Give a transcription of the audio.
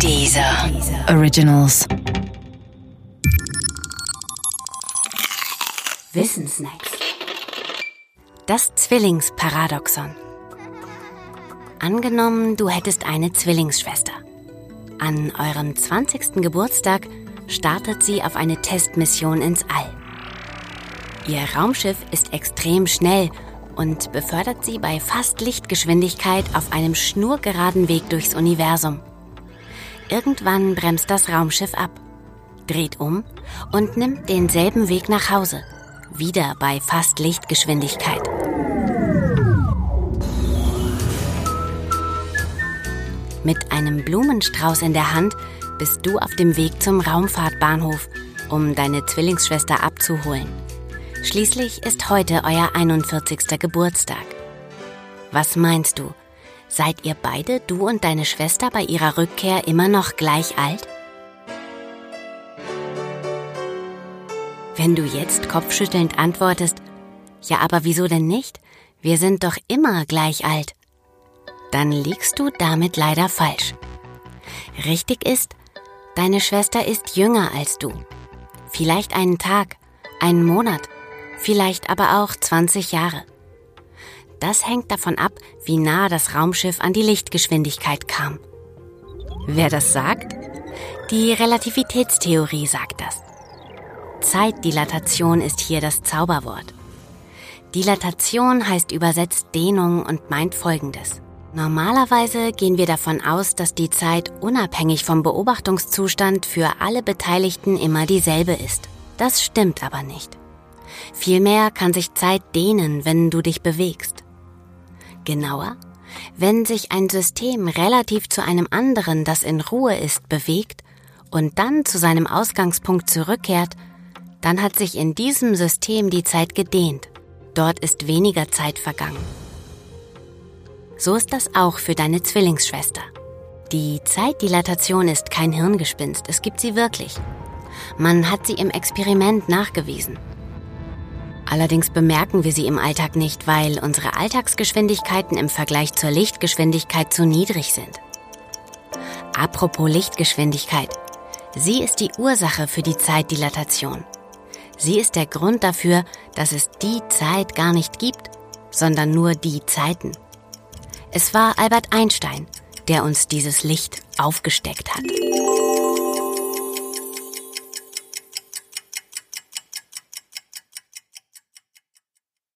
Dieser Originals. Wissensnacks. Das Zwillingsparadoxon. Angenommen, du hättest eine Zwillingsschwester. An eurem 20. Geburtstag startet sie auf eine Testmission ins All. Ihr Raumschiff ist extrem schnell und befördert sie bei fast Lichtgeschwindigkeit auf einem schnurgeraden Weg durchs Universum. Irgendwann bremst das Raumschiff ab, dreht um und nimmt denselben Weg nach Hause, wieder bei fast Lichtgeschwindigkeit. Mit einem Blumenstrauß in der Hand bist du auf dem Weg zum Raumfahrtbahnhof, um deine Zwillingsschwester abzuholen. Schließlich ist heute euer 41. Geburtstag. Was meinst du? Seid ihr beide, du und deine Schwester, bei ihrer Rückkehr immer noch gleich alt? Wenn du jetzt kopfschüttelnd antwortest, ja, aber wieso denn nicht? Wir sind doch immer gleich alt. Dann liegst du damit leider falsch. Richtig ist, deine Schwester ist jünger als du. Vielleicht einen Tag, einen Monat, vielleicht aber auch 20 Jahre. Das hängt davon ab, wie nah das Raumschiff an die Lichtgeschwindigkeit kam. Wer das sagt? Die Relativitätstheorie sagt das. Zeitdilatation ist hier das Zauberwort. Dilatation heißt übersetzt Dehnung und meint Folgendes. Normalerweise gehen wir davon aus, dass die Zeit unabhängig vom Beobachtungszustand für alle Beteiligten immer dieselbe ist. Das stimmt aber nicht. Vielmehr kann sich Zeit dehnen, wenn du dich bewegst. Genauer, wenn sich ein System relativ zu einem anderen, das in Ruhe ist, bewegt und dann zu seinem Ausgangspunkt zurückkehrt, dann hat sich in diesem System die Zeit gedehnt. Dort ist weniger Zeit vergangen. So ist das auch für deine Zwillingsschwester. Die Zeitdilatation ist kein Hirngespinst, es gibt sie wirklich. Man hat sie im Experiment nachgewiesen. Allerdings bemerken wir sie im Alltag nicht, weil unsere Alltagsgeschwindigkeiten im Vergleich zur Lichtgeschwindigkeit zu niedrig sind. Apropos Lichtgeschwindigkeit. Sie ist die Ursache für die Zeitdilatation. Sie ist der Grund dafür, dass es die Zeit gar nicht gibt, sondern nur die Zeiten. Es war Albert Einstein, der uns dieses Licht aufgesteckt hat.